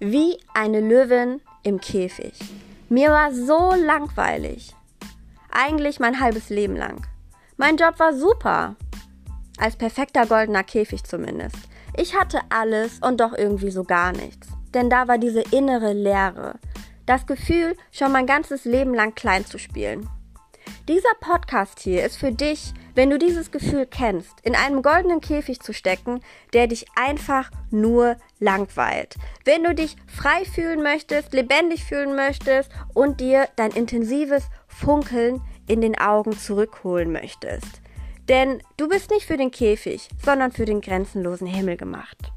Wie eine Löwin im Käfig. Mir war so langweilig. Eigentlich mein halbes Leben lang. Mein Job war super. Als perfekter goldener Käfig zumindest. Ich hatte alles und doch irgendwie so gar nichts. Denn da war diese innere Leere. Das Gefühl, schon mein ganzes Leben lang klein zu spielen. Dieser Podcast hier ist für dich, wenn du dieses Gefühl kennst, in einem goldenen Käfig zu stecken, der dich einfach nur langweilt. Wenn du dich frei fühlen möchtest, lebendig fühlen möchtest und dir dein intensives Funkeln in den Augen zurückholen möchtest. Denn du bist nicht für den Käfig, sondern für den grenzenlosen Himmel gemacht.